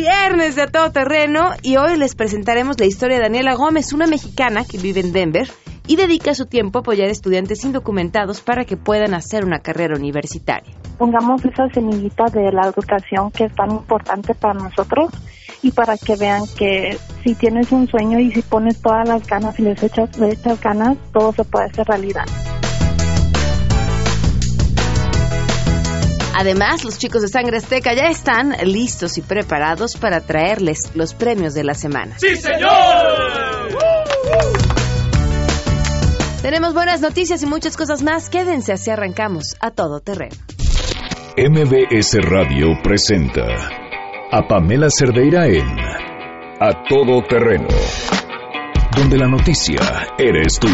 viernes de todo terreno y hoy les presentaremos la historia de Daniela Gómez, una mexicana que vive en Denver y dedica su tiempo a apoyar estudiantes indocumentados para que puedan hacer una carrera universitaria. Pongamos esa semillita de la educación que es tan importante para nosotros y para que vean que si tienes un sueño y si pones todas las ganas y les echas, le echas ganas, todo se puede hacer realidad. Además, los chicos de Sangre Azteca ya están listos y preparados para traerles los premios de la semana. ¡Sí, señor! Tenemos buenas noticias y muchas cosas más. Quédense así arrancamos a todo terreno. MBS Radio presenta a Pamela Cerdeira en A Todo Terreno, donde la noticia eres tú.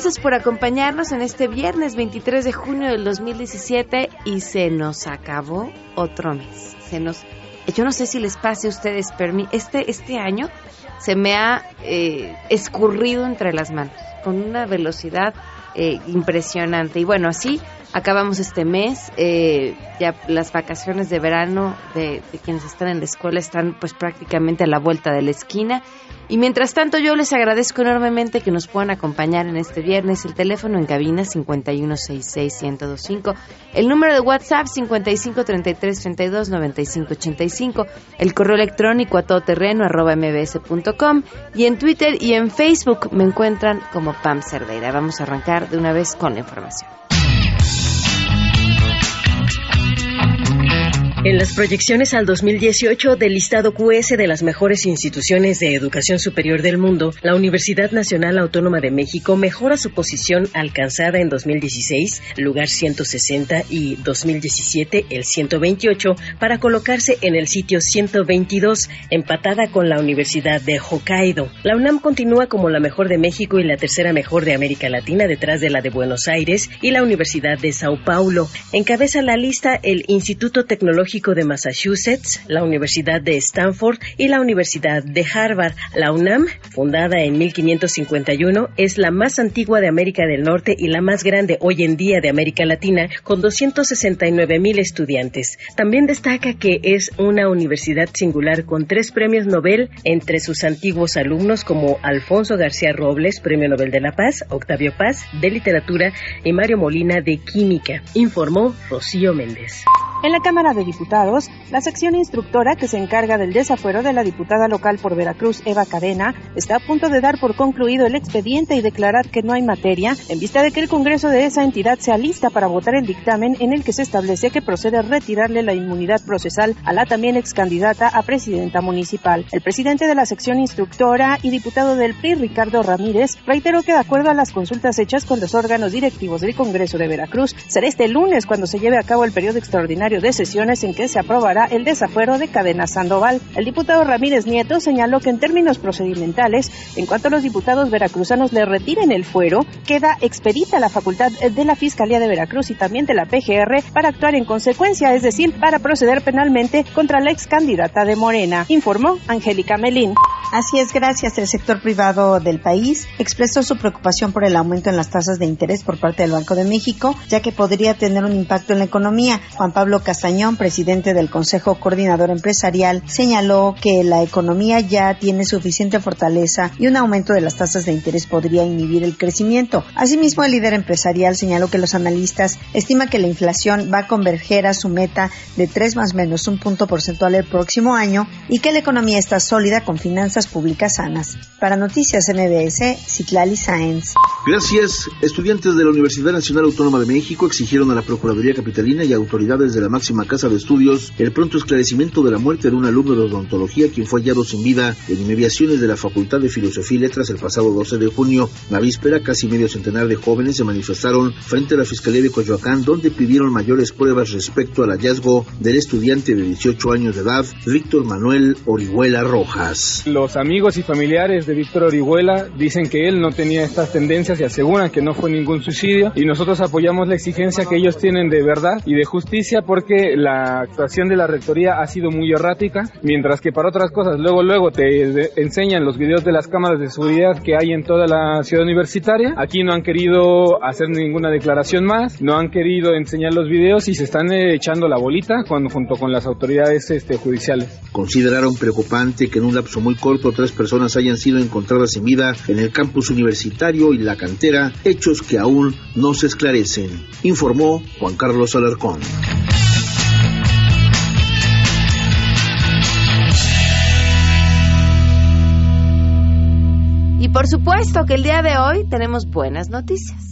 Gracias por acompañarnos en este viernes 23 de junio del 2017 y se nos acabó otro mes. Se nos, yo no sé si les pase a ustedes, pero este, este año se me ha eh, escurrido entre las manos con una velocidad eh, impresionante. Y bueno, así acabamos este mes. Eh, ya las vacaciones de verano de, quienes están en la escuela están pues prácticamente a la vuelta de la esquina. Y mientras tanto yo les agradezco enormemente que nos puedan acompañar en este viernes. El teléfono en cabina 5166125, el número de WhatsApp 5533329585, el correo electrónico a todoterreno arroba mbs.com y en Twitter y en Facebook me encuentran como Pam Cerdeira. Vamos a arrancar de una vez con la información. Thank you. En las proyecciones al 2018 del listado QS de las mejores instituciones de educación superior del mundo, la Universidad Nacional Autónoma de México mejora su posición alcanzada en 2016, lugar 160, y 2017, el 128, para colocarse en el sitio 122, empatada con la Universidad de Hokkaido. La UNAM continúa como la mejor de México y la tercera mejor de América Latina, detrás de la de Buenos Aires y la Universidad de Sao Paulo. Encabeza la lista el Instituto Tecnológico de Massachusetts, la Universidad de Stanford y la Universidad de Harvard. La UNAM, fundada en 1551, es la más antigua de América del Norte y la más grande hoy en día de América Latina, con 269 mil estudiantes. También destaca que es una universidad singular con tres premios Nobel entre sus antiguos alumnos como Alfonso García Robles, Premio Nobel de la Paz, Octavio Paz, de Literatura y Mario Molina de Química, informó Rocío Méndez. En la Cámara de Diputados, la sección instructora que se encarga del desafuero de la diputada local por Veracruz, Eva Cadena, está a punto de dar por concluido el expediente y declarar que no hay materia, en vista de que el Congreso de esa entidad se alista para votar el dictamen en el que se establece que procede retirarle la inmunidad procesal a la también ex candidata a presidenta municipal. El presidente de la sección instructora y diputado del PRI, Ricardo Ramírez, reiteró que de acuerdo a las consultas hechas con los órganos directivos del Congreso de Veracruz, será este lunes cuando se lleve a cabo el periodo extraordinario de sesiones en que se aprobará el desafuero de Cadena Sandoval. El diputado Ramírez Nieto señaló que en términos procedimentales, en cuanto a los diputados veracruzanos le retiren el fuero, queda expedita la facultad de la Fiscalía de Veracruz y también de la PGR para actuar en consecuencia, es decir, para proceder penalmente contra la ex candidata de Morena, informó Angélica Melín. Así es, gracias. El sector privado del país expresó su preocupación por el aumento en las tasas de interés por parte del Banco de México, ya que podría tener un impacto en la economía. Juan Pablo Castañón, presidente del Consejo Coordinador Empresarial, señaló que la economía ya tiene suficiente fortaleza y un aumento de las tasas de interés podría inhibir el crecimiento. Asimismo, el líder empresarial señaló que los analistas estiman que la inflación va a converger a su meta de 3 más menos un punto porcentual el próximo año y que la economía está sólida con finanzas públicas sanas. Para Noticias MBS, Citlali Sáenz. Gracias. Estudiantes de la Universidad Nacional Autónoma de México exigieron a la Procuraduría Capitalina y autoridades de la máxima casa de estudios el pronto esclarecimiento de la muerte de un alumno de odontología quien fue hallado sin vida en inmediaciones de la Facultad de Filosofía y Letras el pasado 12 de junio. La víspera, casi medio centenar de jóvenes se manifestaron frente a la Fiscalía de Coyoacán donde pidieron mayores pruebas respecto al hallazgo del estudiante de 18 años de edad, Víctor Manuel Orihuela Rojas. Los amigos y familiares de Víctor Orihuela dicen que él no tenía estas tendencias y aseguran que no fue ningún suicidio y nosotros apoyamos la exigencia que ellos tienen de verdad y de justicia porque la actuación de la rectoría ha sido muy errática, mientras que para otras cosas luego luego te enseñan los videos de las cámaras de seguridad que hay en toda la ciudad universitaria. Aquí no han querido hacer ninguna declaración más, no han querido enseñar los videos y se están echando la bolita cuando, junto con las autoridades este, judiciales. Consideraron preocupante que en un lapso muy corto tres personas hayan sido encontradas sin vida en el campus universitario y la hechos que aún no se esclarecen, informó Juan Carlos Alarcón. Y por supuesto que el día de hoy tenemos buenas noticias.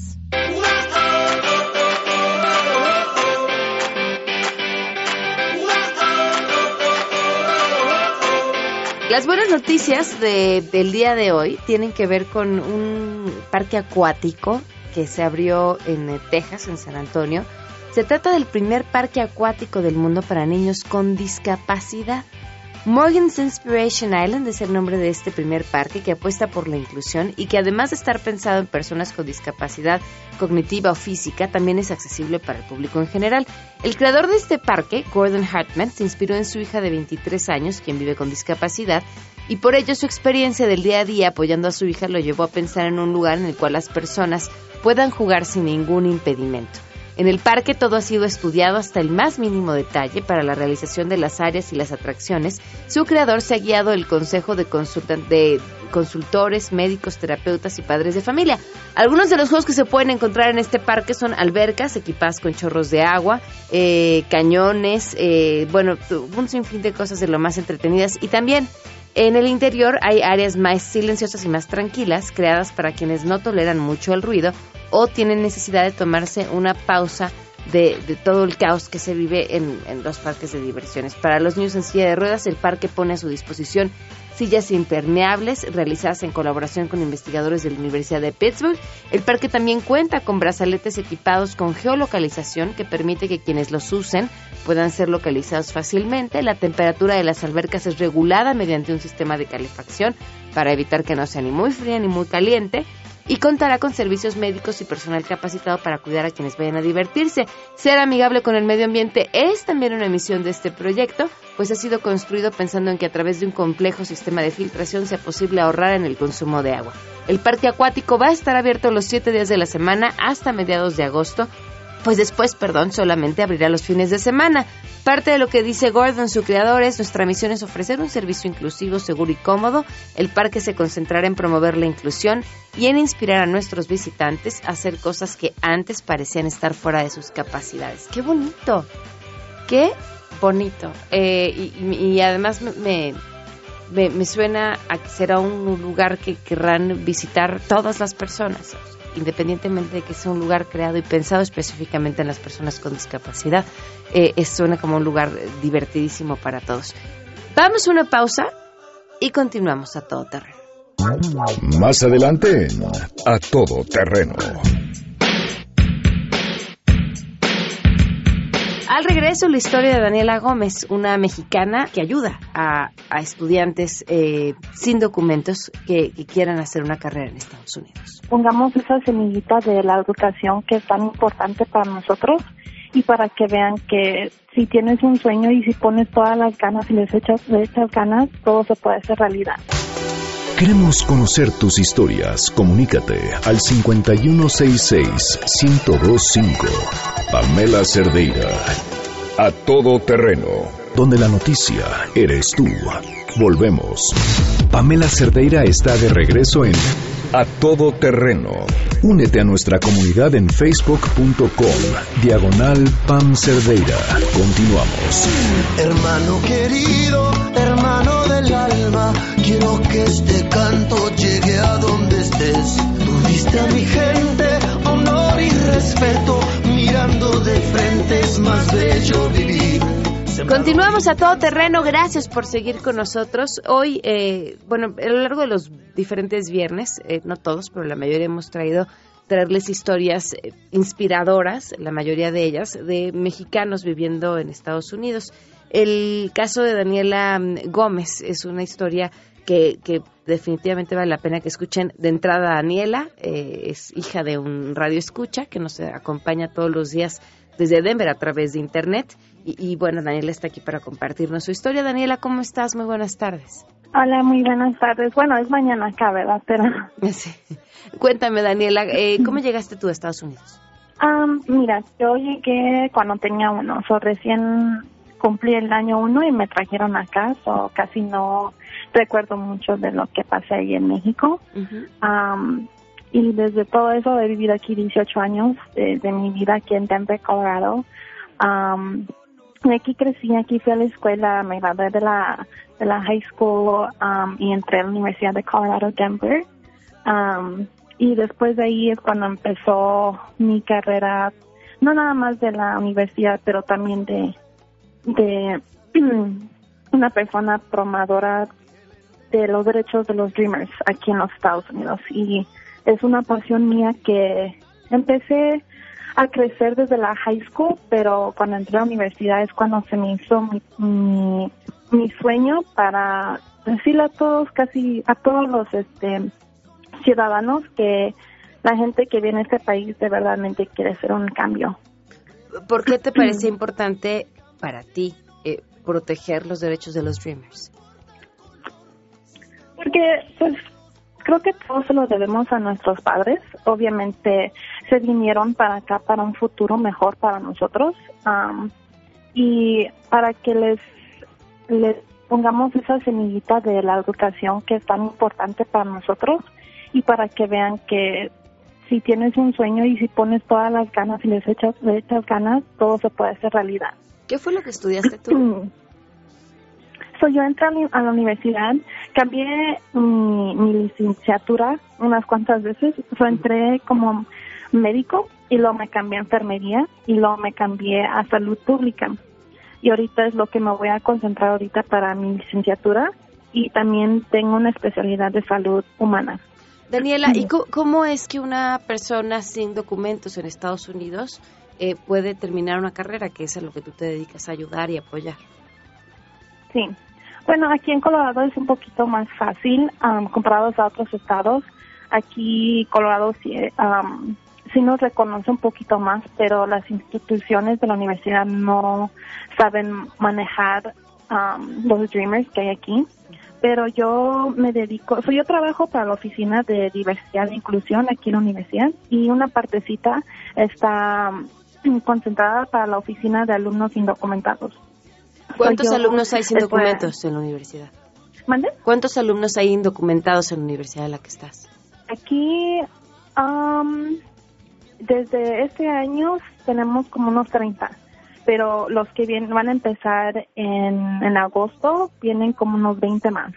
Las buenas noticias del día de hoy tienen que ver con un parque acuático que se abrió en eh, Texas, en San Antonio. Se trata del primer parque acuático del mundo para niños con discapacidad. Morgan's Inspiration Island es el nombre de este primer parque que apuesta por la inclusión y que además de estar pensado en personas con discapacidad cognitiva o física, también es accesible para el público en general. El creador de este parque, Gordon Hartman, se inspiró en su hija de 23 años, quien vive con discapacidad, y por ello su experiencia del día a día apoyando a su hija lo llevó a pensar en un lugar en el cual las personas puedan jugar sin ningún impedimento. En el parque todo ha sido estudiado hasta el más mínimo detalle para la realización de las áreas y las atracciones. Su creador se ha guiado el consejo de, consultores, médicos, terapeutas y padres de familia. Algunos de los juegos que se pueden encontrar en este parque son albercas equipadas con chorros de agua, eh, cañones, eh, bueno, un sinfín de cosas de lo más entretenidas y también en el interior hay áreas más silenciosas y más tranquilas, creadas para quienes no toleran mucho el ruido o tienen necesidad de tomarse una pausa de, todo el caos que se vive en, en, los parques de diversiones. Para los niños en silla de ruedas, el parque pone a su disposición sillas impermeables realizadas en colaboración con investigadores de la Universidad de Pittsburgh. El parque también cuenta con brazaletes equipados con geolocalización que permite que quienes los usen puedan ser localizados fácilmente. La temperatura de las albercas es regulada mediante un sistema de calefacción para evitar que no sea ni muy fría ni muy caliente y contará con servicios médicos y personal capacitado para cuidar a quienes vayan a divertirse. Ser amigable con el medio ambiente es también una misión de este proyecto, pues ha sido construido pensando en que a través de un complejo sistema de filtración sea posible ahorrar en el consumo de agua. El parque acuático va a estar abierto los siete días de la semana hasta mediados de agosto pues después, perdón, solamente abrirá los fines de semana. Parte de lo que dice Gordon, su creador, es nuestra misión es ofrecer un servicio inclusivo, seguro y cómodo. El parque se concentrará en promover la inclusión y en inspirar a nuestros visitantes a hacer cosas que antes parecían estar fuera de sus capacidades. ¡Qué bonito! ¡Qué bonito! Eh, y, además me, me, suena a que será un lugar que querrán visitar todas las personas independientemente de que sea un lugar creado y pensado específicamente en las personas con discapacidad, eh, suena como un lugar divertidísimo para todos. Vamos a una pausa y continuamos a todo terreno. Más adelante, a todo terreno. Al regreso, la historia de Daniela Gómez, una mexicana que ayuda a, estudiantes eh, sin documentos que, quieran hacer una carrera en Estados Unidos. Pongamos esa semillita de la educación que es tan importante para nosotros y para que vean que si tienes un sueño y si pones todas las ganas y les echas, les echas ganas, todo se puede hacer realidad. Queremos conocer tus historias. Comunícate al 5166-1025. Pamela Cerdeira. A todo terreno. Donde la noticia eres tú. Volvemos. Pamela Cerdeira está de regreso en A Todo Terreno. Únete a nuestra comunidad en facebook.com. Diagonal Pam Cerdeira. Continuamos. Hermano querido, hermano del alma, quiero que este canto llegue a donde estés. Tuviste a mi gente, honor y respeto, mirando de frente es más bello vivir. Continuamos a todo terreno, gracias por seguir con nosotros. Hoy, eh, bueno, a lo largo de los diferentes viernes, eh, no todos, pero la mayoría hemos traído traerles historias eh, inspiradoras, la mayoría de ellas, de mexicanos viviendo en Estados Unidos. El caso de Daniela mm, Gómez es una historia que, que definitivamente vale la pena que escuchen. De entrada, Daniela eh, es hija de un radio escucha que nos acompaña todos los días desde Denver a través de Internet. Y, y, bueno, Daniela está aquí para compartirnos su historia. Daniela, ¿cómo estás? Muy buenas tardes. Hola, muy buenas tardes. Bueno, es mañana acá, ¿verdad? Pero... Sí. Cuéntame, Daniela, eh, ¿cómo llegaste tú a Estados Unidos? Um, mira, yo llegué cuando tenía uno, o recién cumplí el año uno y me trajeron acá, o casi no recuerdo mucho de lo que pasé ahí en México. um, y desde todo eso he vivido aquí 18 años de, mi vida aquí en Denver, Colorado. Um, aquí crecí, aquí fui a la escuela, me gradué de la, de la high school um, y entré a la Universidad de Colorado, Denver. Um, y después de ahí es cuando empezó mi carrera, no nada más de la universidad, pero también de, de una persona promadora de los derechos de los Dreamers aquí en los Estados Unidos. Y es una pasión mía que empecé a crecer desde la high school, pero cuando entré a la universidad es cuando se me hizo mi, mi, mi sueño para decirle a todos, casi a todos los este ciudadanos que la gente que viene a este país de verdadmente quiere hacer un cambio. ¿Por qué te parece importante para ti eh, proteger los derechos de los Dreamers? Porque, pues, creo que todos se lo debemos a nuestros padres. Obviamente se vinieron para acá para un futuro mejor para nosotros um, y para que les, les pongamos esa semillita de la educación que es tan importante para nosotros y para que vean que si tienes un sueño y si pones todas las ganas y les echas, le echas ganas, todo se puede hacer realidad. ¿Qué fue lo que estudiaste tú? So, yo entré a la universidad, cambié mi, mi licenciatura unas cuantas veces. So, entré como médico y luego me cambié a enfermería y luego me cambié a salud pública. Y ahorita es lo que me voy a concentrar ahorita para mi licenciatura y también tengo una especialidad de salud humana. Daniela, ¿y cómo es que una persona sin documentos en Estados Unidos eh, puede terminar una carrera, que es a lo que tú te dedicas a ayudar y apoyar? Sí. Bueno, aquí en Colorado es un poquito más fácil comparados a otros estados. Aquí Colorado sí, um, sí nos reconoce un poquito más, pero las instituciones de la universidad no saben manejar los Dreamers que hay aquí pero yo me dedico, so yo trabajo para la oficina de diversidad e inclusión aquí en la universidad y una partecita está mm, concentrada para la oficina de alumnos indocumentados. ¿Cuántos alumnos hay sin documentos en la universidad? ¿Mande? ¿Cuántos alumnos hay indocumentados en la universidad en la que estás? Aquí, um, desde este año tenemos como unos 30 pero los que vienen, van a empezar en, en agosto vienen como unos 20 más.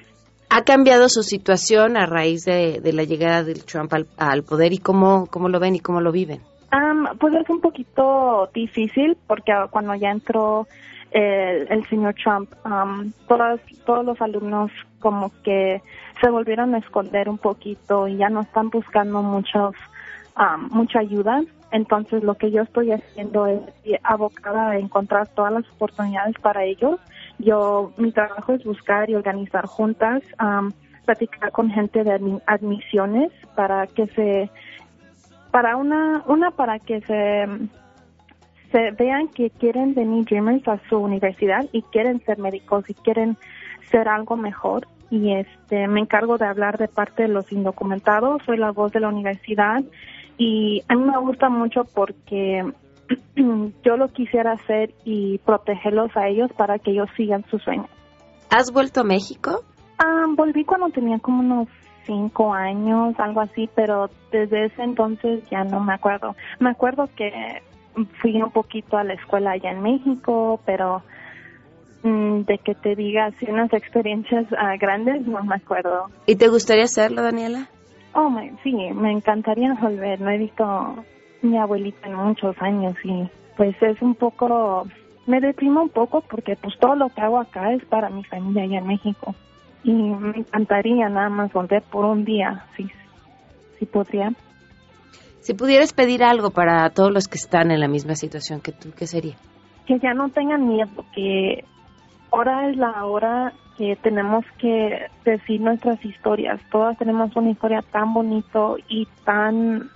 ¿Ha cambiado su situación a raíz de, de la llegada del Trump al, al, poder y cómo, cómo lo ven y cómo lo viven? Um, pues es un poquito difícil porque cuando ya entró el, el señor Trump, um, todos, todos los alumnos como que se volvieron a esconder un poquito y ya no están buscando muchos, um, mucha ayuda entonces, lo que yo estoy haciendo es abocada a encontrar todas las oportunidades para ellos. Yo, mi trabajo es buscar y organizar juntas, um, platicar con gente de admisiones para que se, para una, una para que se, se vean que quieren venir Dreamers a su universidad y quieren ser médicos y quieren ser algo mejor y este me encargo de hablar de parte de los indocumentados, soy la voz de la universidad y a mí me gusta mucho porque yo lo quisiera hacer y protegerlos a ellos para que ellos sigan su sueño. ¿Has vuelto a México? Ah, volví cuando tenía como unos cinco años, algo así, pero desde ese entonces ya no me acuerdo. Me acuerdo que fui un poquito a la escuela allá en México, pero mm, de que te diga así unas experiencias uh, grandes no me acuerdo. ¿Y te gustaría hacerlo, Daniela? Oh, me, sí, me encantaría volver. No he visto mi abuelita en muchos años y pues es un poco, me deprimo un poco porque pues todo lo que hago acá es para mi familia allá en México. Y me encantaría nada más volver por un día, si, si podría. Si pudieras pedir algo para todos los que están en la misma situación que tú, ¿qué sería? Que ya no tengan miedo, que ahora es la hora que tenemos que decir nuestras historias. Todas tenemos una historia tan bonito y tan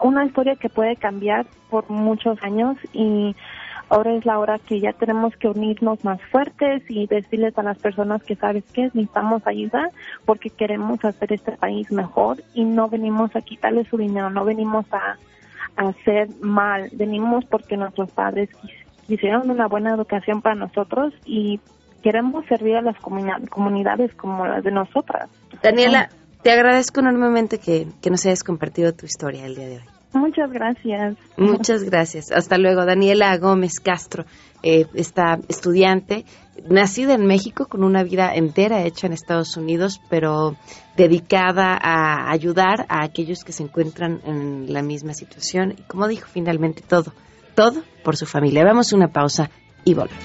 una historia que puede cambiar por muchos años y ahora es la hora que ya tenemos que unirnos más fuertes y decirles a las personas que sabes que necesitamos ayuda porque queremos hacer este país mejor y no venimos a quitarle su dinero, no venimos a, hacer mal, venimos porque nuestros padres quisieron una buena educación para nosotros y queremos servir a las comunidades como las de nosotras. Daniela, te agradezco enormemente que, que nos hayas compartido tu historia el día de hoy. Muchas gracias. Muchas gracias. Hasta luego. Daniela Gómez Castro, eh, está estudiante, nacida en México con una vida entera hecha en Estados Unidos, pero dedicada a ayudar a aquellos que se encuentran en la misma situación. Y como dijo, finalmente todo, todo por su familia. Vamos a una pausa y volvemos.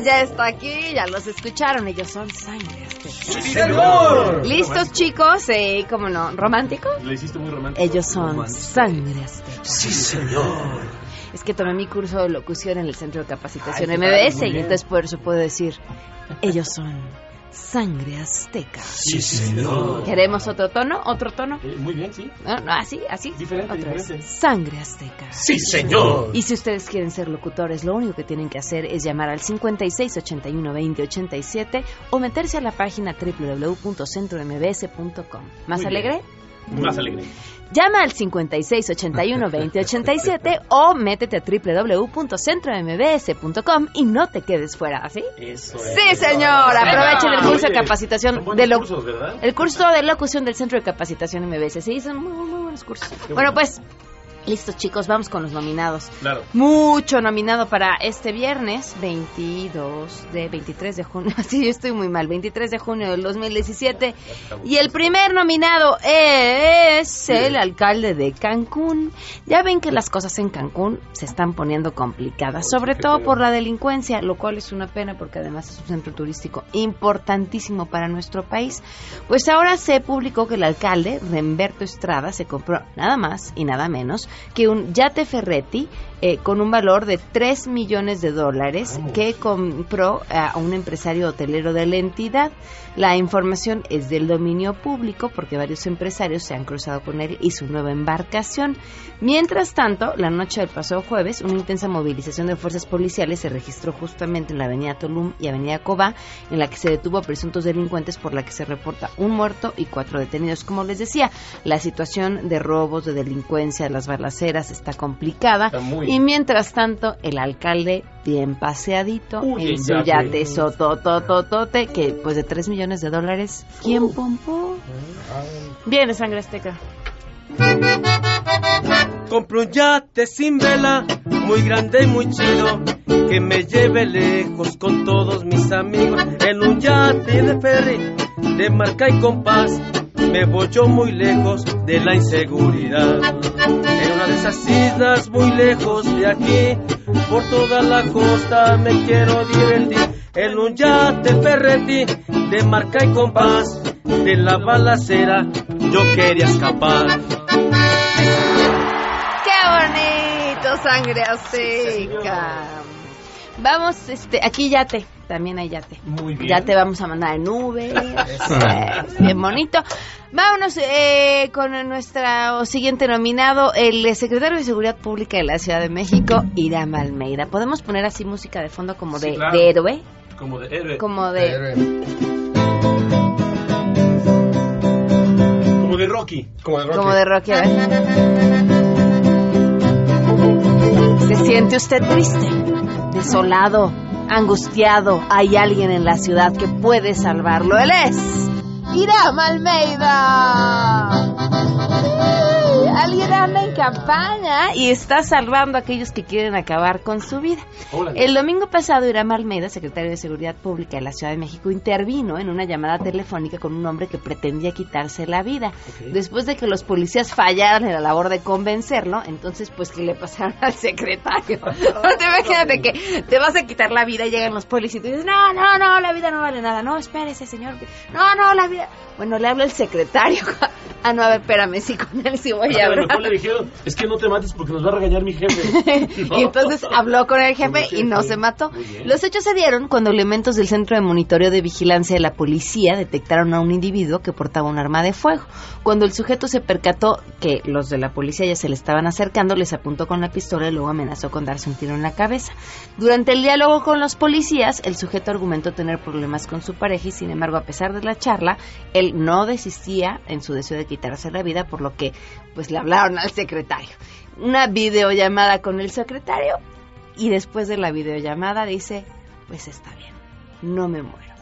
Ya está aquí, ya los escucharon, ellos son sangre. ¿Listos, chicos? Eh, ¿Cómo no? ¿Romántico? Le hiciste muy romántico. Ellos son sangre. Sí, señor. Es que tomé mi curso de locución en el Centro de Capacitación Ay, MBS y entonces por eso puedo decir, ellos son sangre azteca. Sí, señor. ¿Queremos otro tono? ¿Otro tono? Eh, muy bien, sí. No, no, así, así. Diferente, Otra vez. Sangre azteca. Sí, señor. Y si ustedes quieren ser locutores, lo único que tienen que hacer es llamar al 56 81 20 87 o meterse a la página www.centrombs.com. ¿Más Muy bien. alegre? Más alegre. Llama al 56 81 20 87 o métete a www.centrombs.com y no te quedes fuera, ¿así? Eso Sí, señor. Aprovechen el curso de capacitación de lo- cursos, ¿verdad? el curso de locución del Centro de Capacitación MBS. Sí, son muy, muy buenos cursos. Bueno, pues, listos chicos, vamos con los nominados. Claro. Mucho nominado para este viernes 22 de 23 de junio. Sí, yo estoy muy mal. 23 de junio del 2017. Y el primer nominado es el alcalde de Cancún. Ya ven que las cosas en Cancún se están poniendo complicadas, sobre todo por la delincuencia, lo cual es una pena porque además es un centro turístico importantísimo para nuestro país. Pues ahora se publicó que el alcalde, Remberto Estrada, se compró nada más y nada menos que un yate Ferretti eh, con un valor de 3 millones de dólares que compró a un empresario hotelero de la entidad. La información es del dominio público porque varios empresarios se han cruzado con él y su nueva embarcación. Mientras tanto, la noche del pasado jueves, una intensa movilización de fuerzas policiales se registró justamente en la avenida Tulum y avenida Cobá, en la que se detuvo a presuntos delincuentes por la que se reporta un muerto y cuatro detenidos. Como les decía, la situación de robos, de delincuencia, de las balaceras está complicada. Está muy- Y mientras tanto, el alcalde bien paseadito Uy, en su yate. sototototote, que pues de 3 millones de dólares, ¿quién pompó? Viene sangre azteca. Compro un yate sin vela, muy grande y muy chido, que me lleve lejos con todos mis amigos. En un yate de ferry, de marca y compás, me voy yo muy lejos de la inseguridad. En una de esas islas muy lejos de aquí, por toda la costa me quiero divertir. En un yate ferretti, de marca y compás, de la balacera yo quería escapar. ¡Qué bonito, sangre azteca! Vamos, este, aquí yate. también hay yate. Muy bien. Ya te vamos a mandar en nube. bien bonito. Vámonos eh, con nuestro siguiente nominado, el secretario de Seguridad Pública de la Ciudad de México, Irán Almeida. ¿Podemos poner así música de fondo como de, claro. de héroe? Como de héroe. Como de... Como de Rocky. Como de Rocky. Como de Rocky, a ver. ¿Se siente usted triste, desolado, angustiado? Hay alguien en la ciudad que puede salvarlo. Él es Iram Almeida. Alguien anda en campaña y está salvando a aquellos que quieren acabar con su vida. Órale. El domingo pasado, Iram Almeida, secretario de Seguridad Pública de la Ciudad de México, intervino en una llamada telefónica con un hombre que pretendía quitarse la vida. Después de que los policías fallaran en la labor de convencerlo, entonces pues que le pasaron al secretario. te imagínate que te vas a quitar la vida y llegan los policías y tú dices, no, no, no, la vida no vale nada. No, espérese, señor. No, no, la vida... Bueno, le habla el secretario. ah, no, a ver, espérame, sí, con él sí voy a A lo mejor le dijeron, es que no te mates porque nos va a regañar mi jefe. y entonces habló con el jefe Sí, y no se mató. Los hechos se dieron cuando elementos del Centro de Monitoreo de Vigilancia de la Policía detectaron a un individuo que portaba un arma de fuego. Cuando el sujeto se percató que los de la policía ya se le estaban acercando, les apuntó con la pistola y luego amenazó con darse un tiro en la cabeza. Durante el diálogo con los policías, el sujeto argumentó tener problemas con su pareja y sin embargo, a pesar de la charla, él no desistía en su deseo de quitarse la vida, por lo que pues le hablaron al secretario. Una videollamada con el secretario y después de la videollamada dice, pues está bien, no me muero.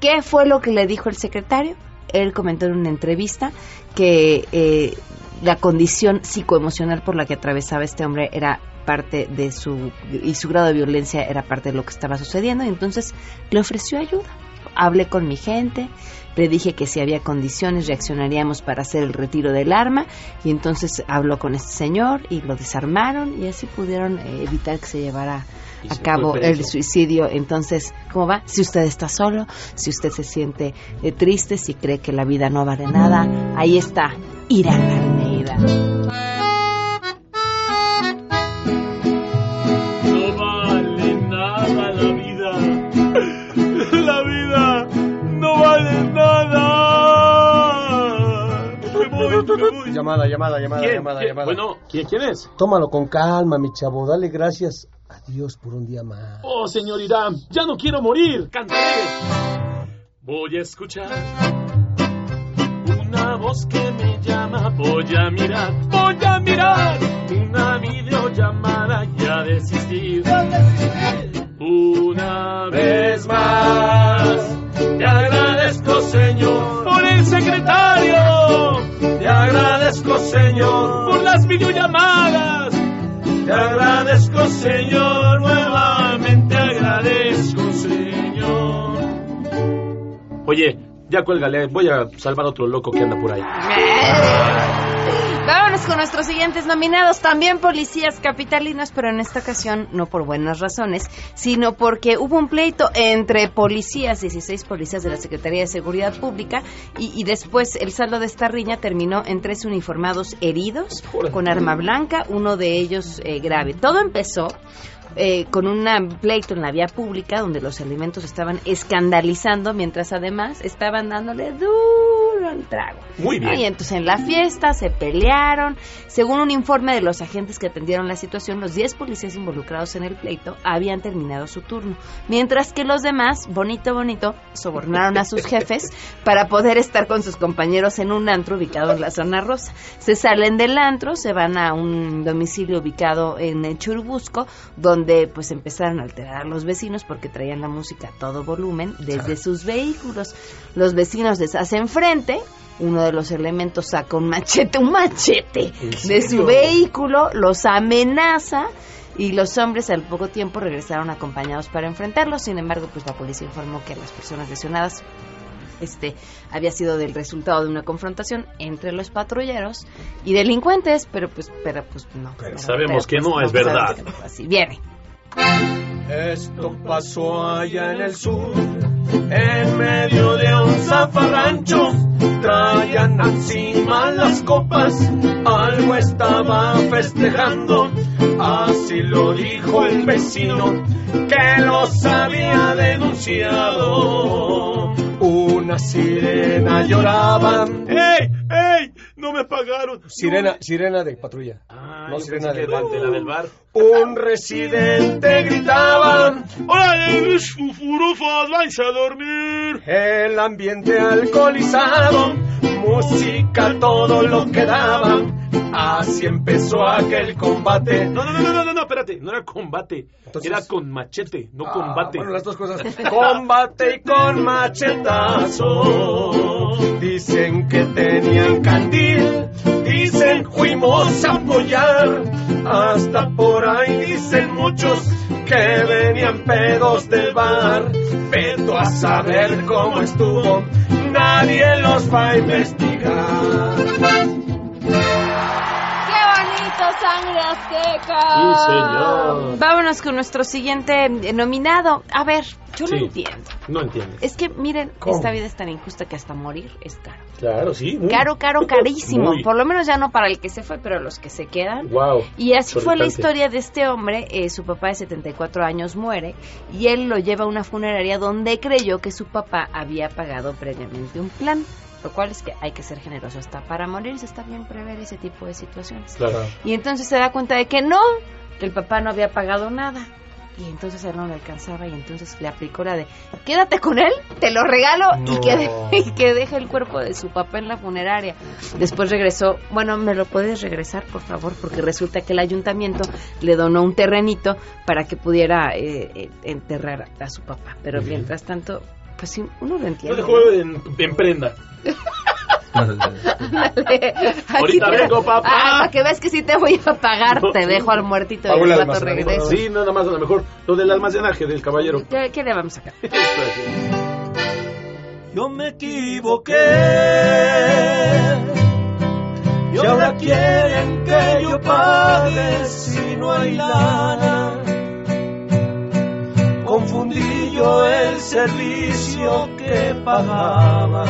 ¿Qué fue lo que le dijo el secretario? Él comentó en una entrevista que eh, la condición psicoemocional por la que atravesaba este hombre era parte de su y su grado de violencia era parte de lo que estaba sucediendo y entonces le ofreció ayuda. Hablé con mi gente, le dije que si había condiciones reaccionaríamos para hacer el retiro del arma y entonces habló con este señor y lo desarmaron y así pudieron eh, evitar que se llevara a se cabo el suicidio. Entonces, ¿cómo va? Si usted está solo, si usted se siente eh, triste, si cree que la vida no vale nada, ahí está Irán Almeida. Llamada, llamada, llamada, ¿Quién? llamada, ¿Quién? llamada. Bueno, ¿quién, quién es? Tómalo con calma, mi chavo. Dale gracias a Dios por un día más. Oh, señor Irán, ya no quiero morir. Cantaré. Voy a escuchar una voz que me llama. Voy a mirar, voy a mirar una videollamada y a desistir. Una vez más, te agradezco, Señor, por el secretario. Agradezco, Señor, por las videollamadas. Te agradezco, Señor, nuevamente agradezco, Señor. Oye, ya cuélgale, voy a salvar a otro loco que anda por ahí. Vámonos con nuestros siguientes nominados, también policías capitalinos, pero en esta ocasión no por buenas razones, sino porque hubo un pleito entre policías, 16 policías de la Secretaría de Seguridad Pública, y, y después el saldo de esta riña terminó en tres uniformados heridos con arma blanca, uno de ellos eh, grave. Todo empezó eh, con un pleito en la vía pública donde los elementos estaban escandalizando mientras además estaban dándole duro trago. Muy bien. Y entonces en la fiesta se pelearon. Según un informe de los agentes que atendieron la situación, los 10 policías involucrados en el pleito habían terminado su turno, mientras que los demás, bonito, bonito, sobornaron a sus jefes para poder estar con sus compañeros en un antro ubicado en la zona rosa. Se salen del antro, se van a un domicilio ubicado en eh, Churubusco, donde pues empezaron a alterar a los vecinos porque traían la música a todo volumen desde sus vehículos. Los vecinos les hacen frente, uno de los elementos saca un machete, un machete ¿En de su vehículo, los amenaza y los hombres al poco tiempo regresaron acompañados para enfrentarlos. Sin embargo, pues la policía informó que las personas lesionadas este había sido del resultado de una confrontación entre los patrulleros y delincuentes, pero pues pero pues no. Pero, sabemos que no pues, es verdad. sabemos que no fue así. Viene. Esto pasó allá en el sur, en medio de un zafarrancho. Traían encima las copas, algo estaba festejando. Así lo dijo el vecino, que los había denunciado. Una sirena lloraba. ¡Ey! ¡Ey! No me pagaron. Sirena, sirena de patrulla. Ah, no sirena de, de la del bar. Un residente gritaba. ¡Órale, furufas, vais a dormir! El ambiente alcoholizado, música todo lo que daba. Así empezó aquel combate. No, no, no, no, no, no, espérate, no era combate, era con machete, no combate. bueno, las dos cosas. Combate y con machetazo. Dicen que tenían dicen fuimos a apoyar. Hasta por ahí dicen muchos que venían pedos del bar. Pero a saber cómo estuvo, nadie los va a investigar. Sí, señor. Vámonos con nuestro siguiente nominado. A ver, yo no Sí. entiendo. No entiendes. Es que, miren, ¿Cómo? esta vida es tan injusta que hasta morir es caro. Claro, sí. muy- Caro, caro, carísimo. Muy. Por lo menos ya no para el que se fue, pero los que se quedan. Wow. Y así fue la historia de este hombre. eh, su papá de 74 años muere y él lo lleva a una funeraria donde creyó que su papá había pagado previamente un plan. Lo cual es que hay que ser generoso hasta para morirse. Está bien prever ese tipo de situaciones. Claro. Y entonces se da cuenta de que no, que el papá no había pagado nada. Y entonces él no le alcanzaba y entonces le aplicó la de, quédate con él, te lo regalo y, No. que, y que deje el cuerpo de su papá en la funeraria. Después regresó, bueno, ¿me lo puedes regresar, por favor? Porque resulta que el ayuntamiento le donó un terrenito para que pudiera eh, eh, enterrar a su papá. Pero mientras tanto, pues sí, uno lo entiende. dejó en, en prenda. Aquí Ahorita te- vengo, papá. Ah, para que veas que sí te voy a pagar, No, te sí. dejo al muertito y almacenamiento. regreso. Sí, nada más a lo mejor. Lo del almacenaje del caballero. ¿Qué, qué le vamos a sacar? Yo me equivoqué. Y ahora quieren que yo pague si no hay lana. Confundí yo el servicio que pagaba.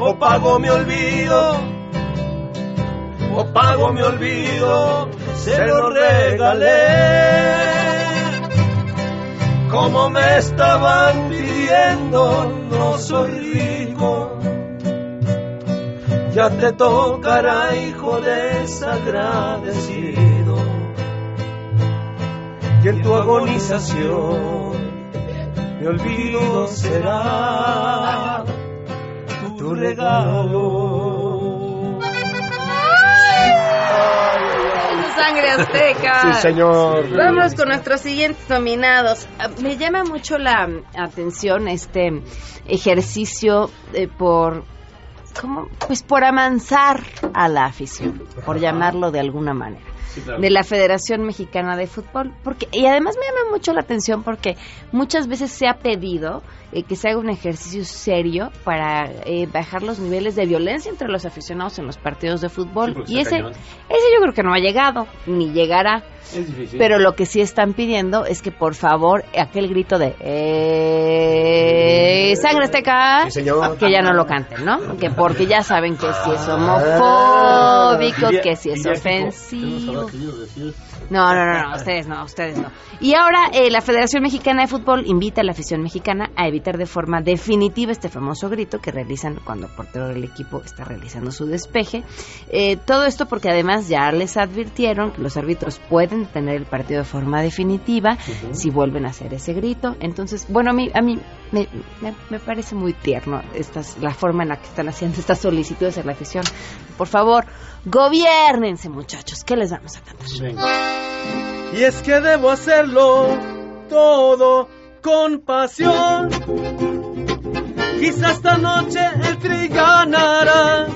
O pago mi olvido, o pago mi olvido, se lo regalé como me estaban pidiendo, no soy rico. Ya te tocará, hijo desagradecido. Y en tu agonización, mi olvido será tu regalo. Sangre azteca. Sí, señor. Vamos con nuestros siguientes nominados. Ah, Me llama mucho la atención este ejercicio eh, por ¿cómo? pues por amansar a la afición, por llamarlo de alguna manera. De la Federación Mexicana de Fútbol porque y además me llama mucho la atención porque muchas veces se ha pedido eh, que se haga un ejercicio serio para eh, bajar los niveles de violencia entre los aficionados en los partidos de fútbol Sí, y ese cañón. ese yo creo que no ha llegado ni llegará Es difícil. pero lo que sí están pidiendo es que por favor aquel grito de eh, sangre azteca Sí, que ya no lo canten, ¿no? Que porque ya saben que si es homofóbico, que si es ofensivo. No, no, no, no, ustedes no, ustedes no. Y ahora eh, la Federación Mexicana de Fútbol invita a la afición mexicana a evitar de forma definitiva este famoso grito que realizan cuando el portero del equipo está realizando su despeje. Eh, todo esto porque además ya les advirtieron que los árbitros pueden detener el partido de forma definitiva si vuelven a hacer ese grito. Entonces, bueno, a mí, a mí me, me- me parece muy tierno estas, la forma en la que están haciendo estas solicitudes a la afición. Por favor, gobiernense muchachos. ¿Qué les vamos a cantar? Y es que debo hacerlo todo con pasión. Quizá esta noche el tri ganará.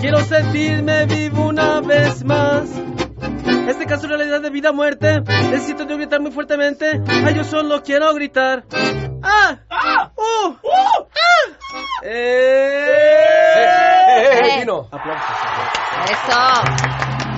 Quiero sentirme vivo una vez más. Este caso es realidad de vida o muerte. Necesito yo gritar muy fuertemente. Ay, yo solo quiero gritar. ¡Ah! ¡Ah! ¡Uh! ¡Uh! ¡Ah! ¡Eh! Eh, eh, Eh. Tino. Eso.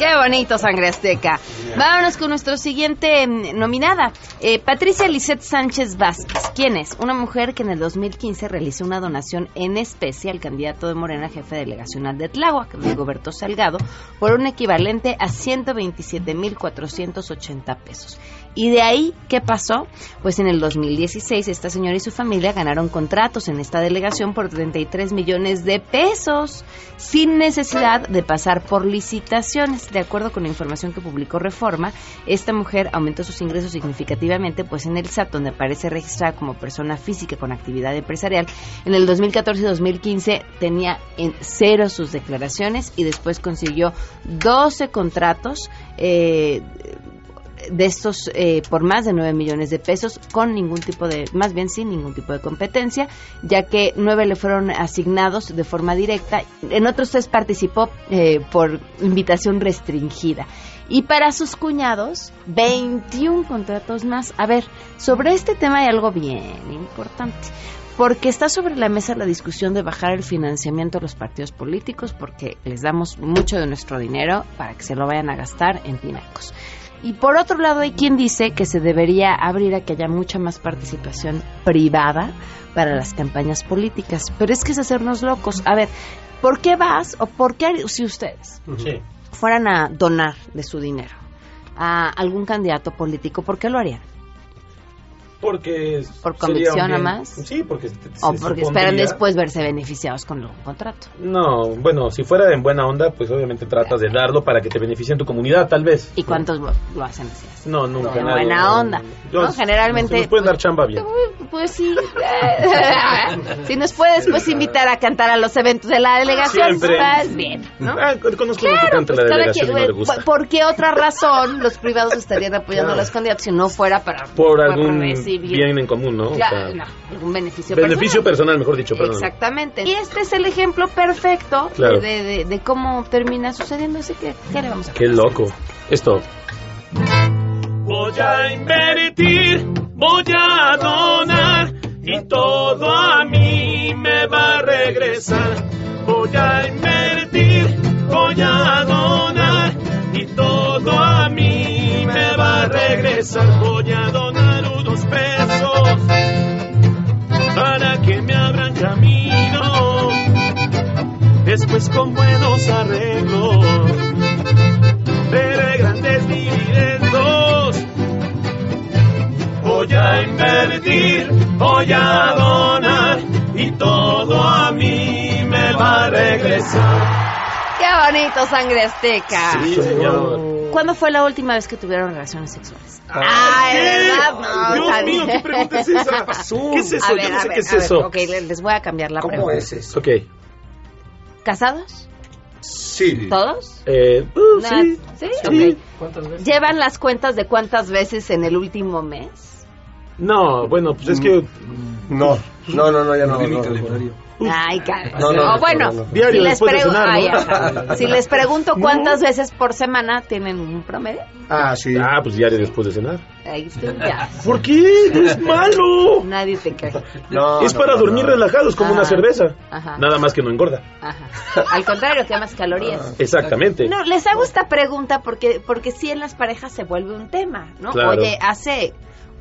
Qué bonito, sangre azteca. Vámonos con nuestro siguiente mm, nominada, eh, Patricia Lisette Sánchez Vázquez. ¿Quién es? Una mujer que en el 2015 realizó una donación en especie al candidato de Morena, jefe delegacional de Tláhuac, Rigoberto Salgado, por un equivalente a 127.480 pesos. Y de ahí, ¿qué pasó? Pues en el 2016 esta señora y su familia ganaron contratos en esta delegación por 33 millones de pesos, sin necesidad de pasar por licitaciones. De acuerdo con la información que publicó Reforma, esta mujer aumentó sus ingresos significativamente, pues en el SAT, donde aparece registrada como persona física con actividad empresarial, en el 2014 y 2015 tenía en cero sus declaraciones y después consiguió 12 contratos. Eh, de estos eh, por más de 9 millones de pesos con ningún tipo de, más bien sin ningún tipo de competencia, ya que nueve le fueron asignados de forma directa, en otros tres participó eh, por invitación restringida. Y para sus cuñados, 21 contratos más. A ver, sobre este tema hay algo bien importante porque está sobre la mesa la discusión de bajar el financiamiento a los partidos políticos porque les damos mucho de nuestro dinero para que se lo vayan a gastar en pinacos. Y por otro lado hay quien dice que se debería abrir a que haya mucha más participación privada para las campañas políticas. Pero es que es hacernos locos. A ver, ¿por qué vas o por qué si ustedes fueran a donar de su dinero a algún candidato político, ¿por qué lo harían? Porque por convicción a más sí porque o porque esperan después verse beneficiados con el contrato no bueno si fuera en buena onda pues obviamente tratas de darlo para que te beneficie en tu comunidad tal vez. Y cuántos lo, hacen así no nunca en buena onda. No, generalmente nos pueden dar chamba bien. pues sí. Si nos puedes pues invitar a cantar a los eventos de la delegación pues bien ¿no? Ah, conozco claro, que canta la pues, delegación que, y no le gusta. ¿por qué otra razón los privados estarían apoyando a los candidatos si no fuera para por algún bien en común, ¿no? Claro, no, un beneficio, beneficio personal. mejor dicho. Perdón. Exactamente. Y este es el ejemplo perfecto de, de, de, cómo termina sucediendo, así que, ¿qué le vamos a Qué loco. Esto. Voy a invertir, voy a donar y todo a mí me va a regresar. Voy a invertir, voy a donar y todo a mí me va a regresar. Voy a donar para que me abran camino. Después con buenos arreglos, pero grandes dividendos. Voy a invertir, voy a donar y todo a mí me va a regresar. ¡Qué bonito, sangre azteca! Sí, señor. ¿Cuándo fue la última vez que tuvieron relaciones sexuales? Ah, Ay, ¿qué? ¿verdad? No, Dios mío. ¿qué pregunta es esa? ¿Qué pasó? ¿Qué es eso? A ver, Yo no a sé ver, qué es a ver, eso. Ok, le- les voy a cambiar la ¿Cómo pregunta. es eso? Ok. ¿Casados? Sí. ¿Todos? Eh, uh, sí. ¿Sí? Sí. Ok. ¿Cuántas veces? ¿Llevan las cuentas de cuántas veces en el último mes? No, bueno, pues es que No, no, no, no, ya no. Mi no, no, calendario. Ay, cara. No, no, O no, bueno, no, no, no. Diario si, les después de pregu- cenar. Ay, si les pregunto cuántas veces por semana tienen un promedio, Ah, sí. Ah, pues diario después de cenar. ahí está, ya. ¿Por qué? No es malo. Nadie te. No, es no, para no, dormir no. relajados como una cerveza. Ajá. Nada más que no engorda. Ajá. Al contrario, quemas calorías. Exactamente. No, les hago esta pregunta porque porque sí en las parejas se vuelve un tema, ¿no? Claro. Oye, hace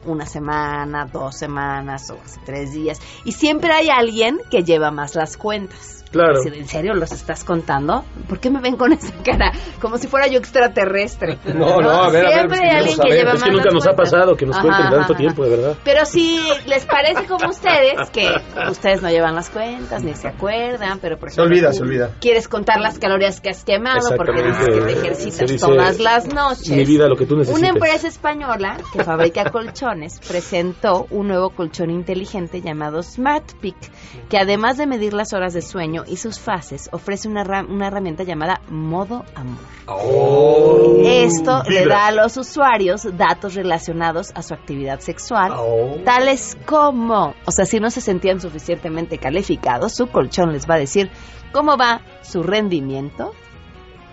una semana, dos semanas o hace tres días y siempre hay alguien que lleva más las cuentas. Claro. Decir, ¿En serio los estás contando? ¿Por qué me ven con esa cara? Como si fuera yo extraterrestre. No, no, a ver, a ver, Siempre pues, hay queremos alguien que lleva Es que nunca nos ha cuentas. pasado que nos Ajá, cuenten ajá, tanto ajá. tiempo, de verdad. Pero si les parece como ustedes, que ustedes no llevan las cuentas, ni se acuerdan, pero por Se ejemplo, olvida, tú se olvida. Quieres contar las calorías que has quemado porque dices que te Se ejercitas dice, todas las noches. Mi vida, lo que tú necesites. Una empresa española que fabrica colchones presentó un nuevo colchón inteligente llamado SmartPick, que además de medir las horas de sueño y sus fases, ofrece una, una herramienta llamada Modo Amor. Oh. Esto le da a los usuarios datos relacionados a su actividad sexual, Oh. tales como, o sea, si no se sentían suficientemente calificados, su colchón les va a decir cómo va su rendimiento,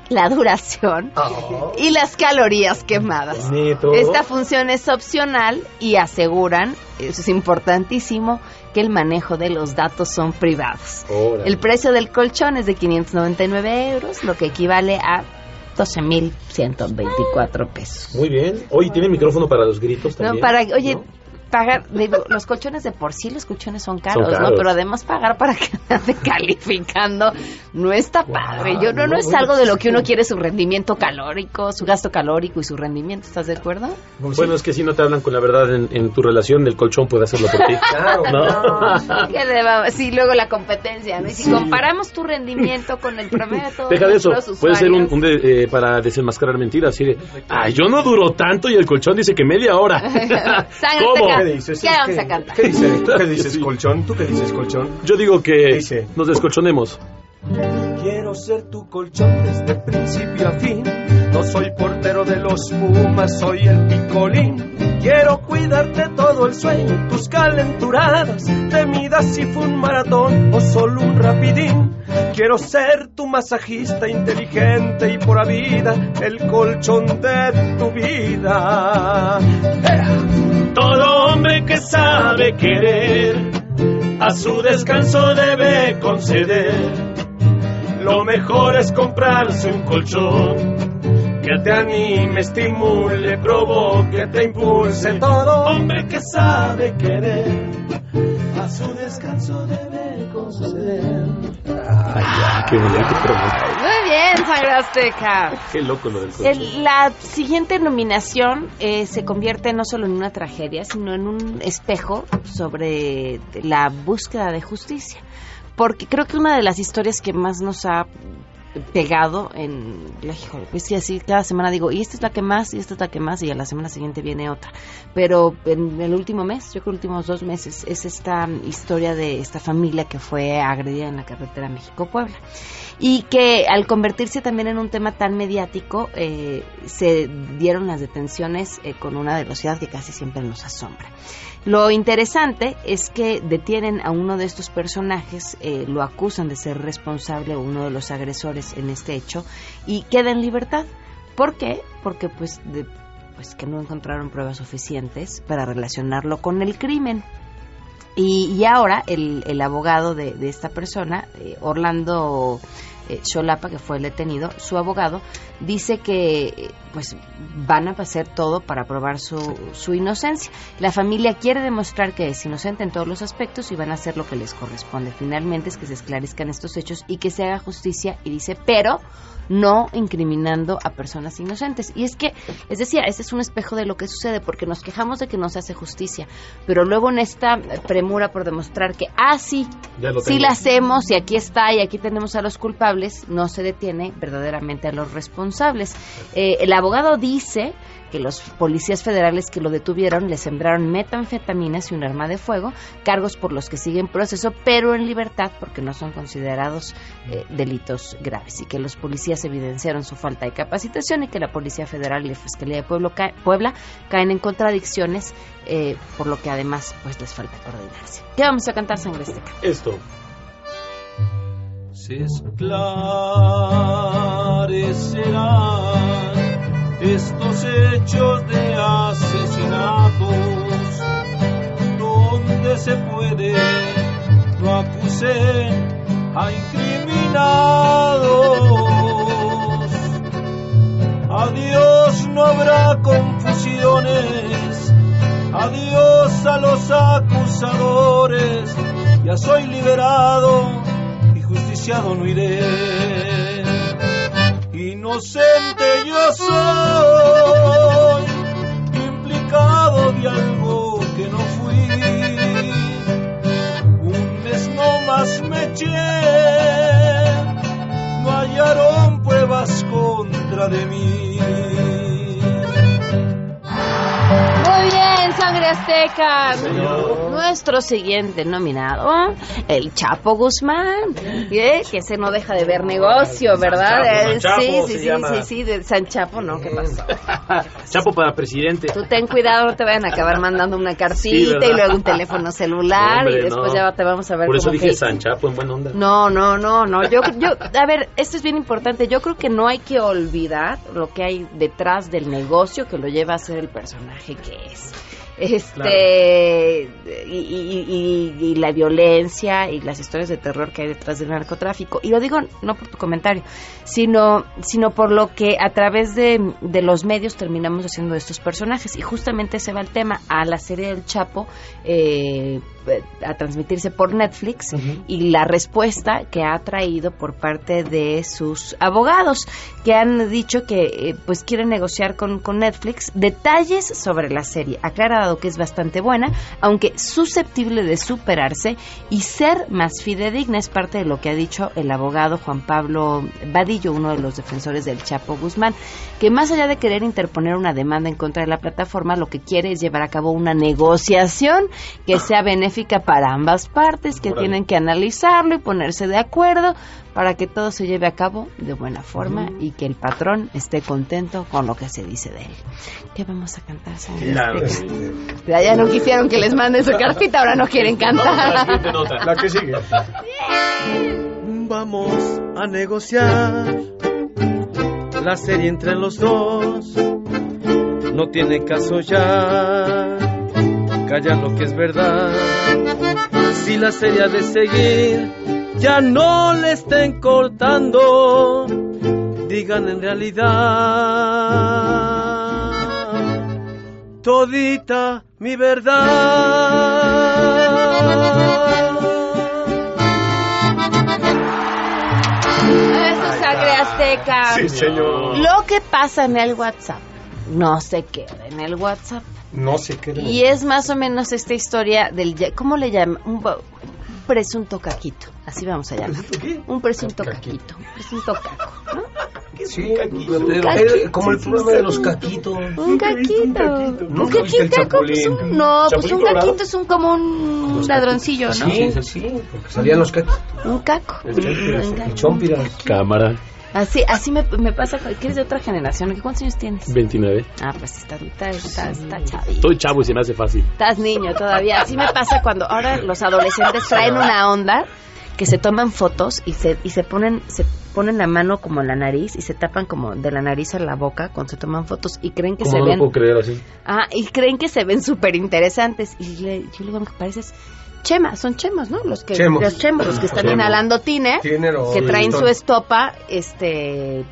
la duración Oh. y las calorías quemadas. Esta función es opcional y aseguran, eso es importantísimo, que el manejo de los datos son privados. Órale. El precio del colchón es de 599 euros, lo que equivale a 12.124 pesos. Muy bien. Hoy tiene micrófono para los gritos también. No, para, oye, pagar, digo, los colchones de por sí, los colchones son caros, Son ¿no? Pero además pagar para que ande calificando no está padre. Yo no, no, no, es bueno, algo de lo que uno quiere su rendimiento calórico, su gasto calórico y su rendimiento, ¿estás de acuerdo? Bueno, es que si no te hablan con la verdad en, en tu relación, el colchón puede hacerlo por ti. Claro, ¿No? Deba- sí, luego la competencia, ¿no? Y si comparamos tu rendimiento con el promedio de todos Deja de eso. Puede ser un, un de- eh, para desenmascarar mentiras. Así de, ah, yo no duro tanto y el colchón dice que media hora. ¿Cómo? ¿Qué dices? ¿Qué vamos ¿Qué- a cantar? ¿Qué dices? ¿Tú qué dices, colchón? ¿Tú qué dices, colchón? Yo digo que nos descolchonemos. Quiero ser tu colchón desde principio a fin. No soy portero de los Pumas, soy el picolín. Quiero cuidarte todo el sueño, tus calenturadas. Te midas si fue un maratón o solo un rapidín. Quiero ser tu masajista inteligente y por vida el colchón de tu vida. ¡Ea! Todo hombre que sabe querer a su descanso debe conceder. Lo mejor es comprarse un colchón que te anime, estimule, provoque, te impulse. Todo hombre que sabe querer a su descanso debe Ay, qué bonito, Muy bien, Sangre Azteca. qué loco lo del colchón. El- la siguiente nominación eh, se convierte no solo en una tragedia, sino en un espejo sobre la búsqueda de justicia. Porque creo que una de las historias que más nos ha pegado en la híjole, pues sí, así cada semana digo, y esta es la que más, y esta es la que más, y a la semana siguiente viene otra. Pero en el último mes, yo creo los últimos dos meses, es esta historia de esta familia que fue agredida en la carretera México-Puebla y que al convertirse también en un tema tan mediático eh, se dieron las detenciones eh, con una velocidad que casi siempre nos asombra. Lo interesante es que detienen a uno de estos personajes, eh, lo acusan de ser responsable o uno de los agresores en este hecho y queda en libertad. ¿Por qué? Porque pues, de- pues que no encontraron pruebas suficientes para relacionarlo con el crimen. Y, y ahora el, el abogado de, de esta persona, eh, Orlando eh, que fue el detenido, su abogado, dice que eh, pues van a hacer todo para probar su, su inocencia. La familia quiere demostrar que es inocente en todos los aspectos y van a hacer lo que les corresponde. Finalmente es que se esclarezcan estos hechos y que se haga justicia y dice, pero no incriminando a personas inocentes. Y es que, es decir, este es un espejo de lo que sucede, porque nos quejamos de que no se hace justicia, pero luego en esta premura por demostrar que, ah, sí, sí la hacemos y aquí está y aquí tenemos a los culpables, no se detiene verdaderamente a los responsables. Eh, el abogado dice que los policías federales que lo detuvieron le sembraron metanfetaminas y un arma de fuego, cargos por los que siguen proceso, pero en libertad porque no son considerados eh, delitos graves y que los policías evidenciaron su falta de capacitación y que la Policía Federal y la Fiscalía de Pueblo ca- Puebla caen en contradicciones, eh, por lo que además pues les falta coordinarse. ¿Qué vamos a cantar, Sangre Azteca? Esto. se esclarecerán estos hechos de asesinatos donde se puede no acusen a incriminados. Adiós no habrá confusiones. Adiós a los acusadores. Ya soy liberado y justiciado no iré. Inocente yo soy, implicado de algo que no fui. Un mes no más me eché, no hallaron pruebas contra de mí. Azteca. Nuestro siguiente nominado, el Chapo Guzmán, ¿eh? que se no deja de ver negocio, ¿verdad? Chapo, Eh, San Chapo sí, sí, sí, llama. sí, sí, de San Chapo, ¿no? ¿Qué pasó? Chapo para presidente. Tú ten cuidado, no te vayan a acabar mandando una cartita y luego un teléfono celular No, hombre, y después no. ya te vamos a ver Por eso dije que- San Chapo en buena onda. No, no, no, no. Yo, yo, a ver, esto es bien importante. Yo creo que no hay que olvidar lo que hay detrás del negocio que lo lleva a ser el personaje que es. Es este y, y- la violencia y las historias de terror que hay detrás del narcotráfico. Y lo digo no por tu comentario, sino, sino por lo que a través de, de los medios terminamos haciendo estos personajes. Y justamente se va el tema a la serie del Chapo. eh, a transmitirse por Netflix y la respuesta que ha traído por parte de sus abogados que han dicho que eh, pues quieren negociar con, con Netflix detalles sobre la serie. Aclarado que es bastante buena, aunque susceptible de superarse y ser más fidedigna es parte de lo que ha dicho el abogado Juan Pablo Vadillo, uno de los defensores del Chapo Guzmán, que más allá de querer interponer una demanda en contra de la plataforma, lo que quiere es llevar a cabo una negociación que sea benéfica para ambas partes, que Órale. tienen que analizarlo y ponerse de acuerdo para que todo se lleve a cabo de buena forma y que el patrón esté contento con lo que se dice de él. ¿Qué vamos a cantar, Claro, Azteca? Ya, ya no quisieron que les mande su carpita, ahora no quieren cantar. La que sigue. Vamos a negociar la serie entre los dos. No tiene caso ya callar lo que es verdad. Si la serie ha de seguir, ya no le estén cortando. Digan en realidad todita mi verdad. Eso, Sangre Azteca. Sí, señor. Lo que pasa en el WhatsApp no se queda en el WhatsApp. No sé qué. Y es más o menos esta historia del... ya- ¿Cómo le llaman? Un, un presunto caquito. Así vamos a llamar. Un presunto caquito. Un presunto caco. ¿no? Sí, pero Caquito. era como el programa de los caquitos. Un caquito. ¿No Un el caquito, pues un- no, pues un Colorado. caquito es un como un ladroncillo, ¿no? Sí, sí, porque salían los caquitos. Un caco. El. Un El caco. chompiras. Cámara, Así, así me, me pasa, que eres de otra generación. ¿Cuántos años tienes? 29. Ah, pues estás, estás, estás, estás chavito. Estoy chavo y se me hace fácil. Estás niño todavía. Así me pasa cuando ahora los adolescentes traen una onda que se toman fotos y se y se ponen se ponen la mano como en la nariz y se tapan como de la nariz a la boca cuando se toman fotos y creen que ¿Cómo se no lo ven puedo creer así? ah y creen que se ven súper interesantes y le, yo le digo que pareces chema son chemos no los que Chemos. los chemos los que están Chemos. inhalando tiner Tiner o que traen su estopa este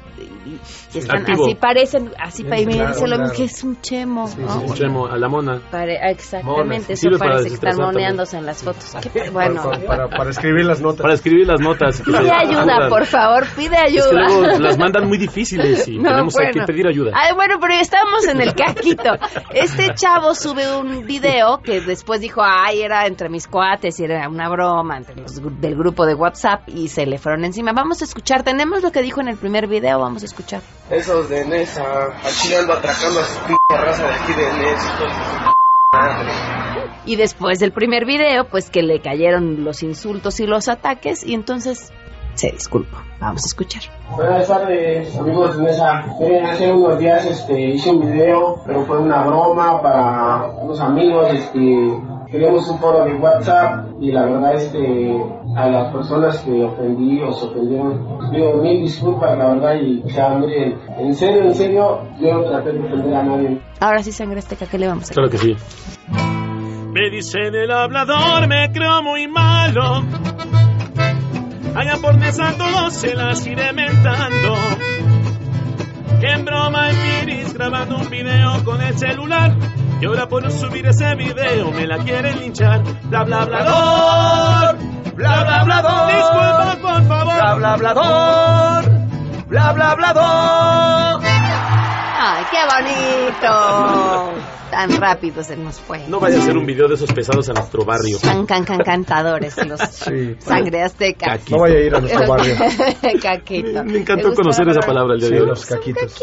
y, y están Activo. así parecen así Sí, para y me claro, dice lo mismo claro. que es un chemo ¿no? Un chemo a la mona. Pare- ah, exactamente, Monas. eso parece que están moneándose en las fotos. Qué- bueno, Para, para, para escribir las notas. Para escribir las notas. pide ayuda, por favor, pide Es que luego ayuda. las mandan muy difíciles y No, tenemos bueno. que pedir ayuda. Ay, bueno, pero ya estamos en el caquito. Este chavo sube un video que después dijo, ay, era entre mis cuates y era una broma entre los gru- del grupo de WhatsApp y se le fueron encima. Vamos a escuchar, tenemos lo que dijo en el primer video, vamos a escuchar. Esos de Nesa, aquí ando atracando a su p raza de aquí de madre. Y después del primer video, pues que le cayeron los insultos y los ataques y entonces se disculpó. Vamos a escuchar. Buenas tardes, amigos de Mesa. Miren, hace unos días este, hice un video, pero fue una broma para unos amigos. Este, queríamos un foro de WhatsApp y la verdad, este, a las personas que ofendí o se ofendieron, les pido mil disculpas, la verdad. Y, sea, miren, en serio, en serio, yo no traté de ofender a nadie. Ahora sí, sangre azteca, ¿qué le vamos a Claro que sí. Me dicen el hablador, me creo muy malo. Allá por Nesa todos se las iré mentando. Que en broma en Miris grabando un video con el celular. Y ahora por no subir ese video me la quieren linchar. Bla bla bla Bla bla bla Disculpa por favor. Bla bla bla Bla bla bla ¡Ay, qué bonito! Tan rápido se nos fue. No vaya a ser un video de esos pesados a nuestro barrio. Tan can, can, cantadores los Sí. sangre azteca. Caquito. No vaya a ir a nuestro barrio. Caquito. Me encantó conocer esa palabra? el día Sí, de hoy. los caquitos.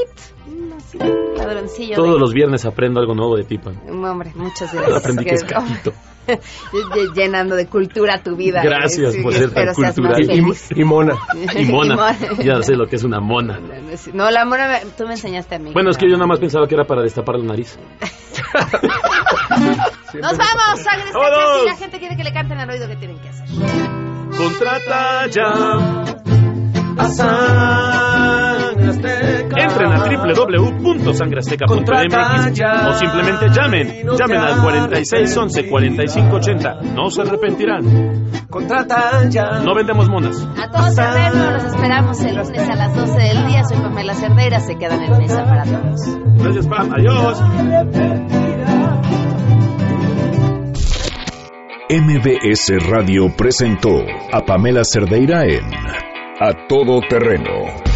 Ladroncillo Todos de- los viernes aprendo algo nuevo de Tipa. Hombre, muchas gracias. Aprendí que es caquito. Ll- Llenando de cultura tu vida. Gracias por ser tan cultural. Y mona. Y mona. Y mona. Ya sé lo que es una mona. No, la mona, me- tú me enseñaste a mí. Bueno, es que yo nada más pensaba que era para destapar la nariz. Nos vamos, sangre azteca. ¡Vámonos! Si la gente quiere que le canten al oído, ¿qué tienen que hacer? Contrata ya a Sangre Azteca. Entren a www.sangreazteca.mx o simplemente llamen. Llamen al 4611 4580. No se arrepentirán. Contrata ya. No vendemos monas. A todos terreno, los esperamos el lunes a las 12 del día. Soy Pamela Cerdeira, se quedan en mesa para todos. Gracias, Pam. Adiós. MBS Radio presentó a Pamela Cerdeira en A Todo Terreno.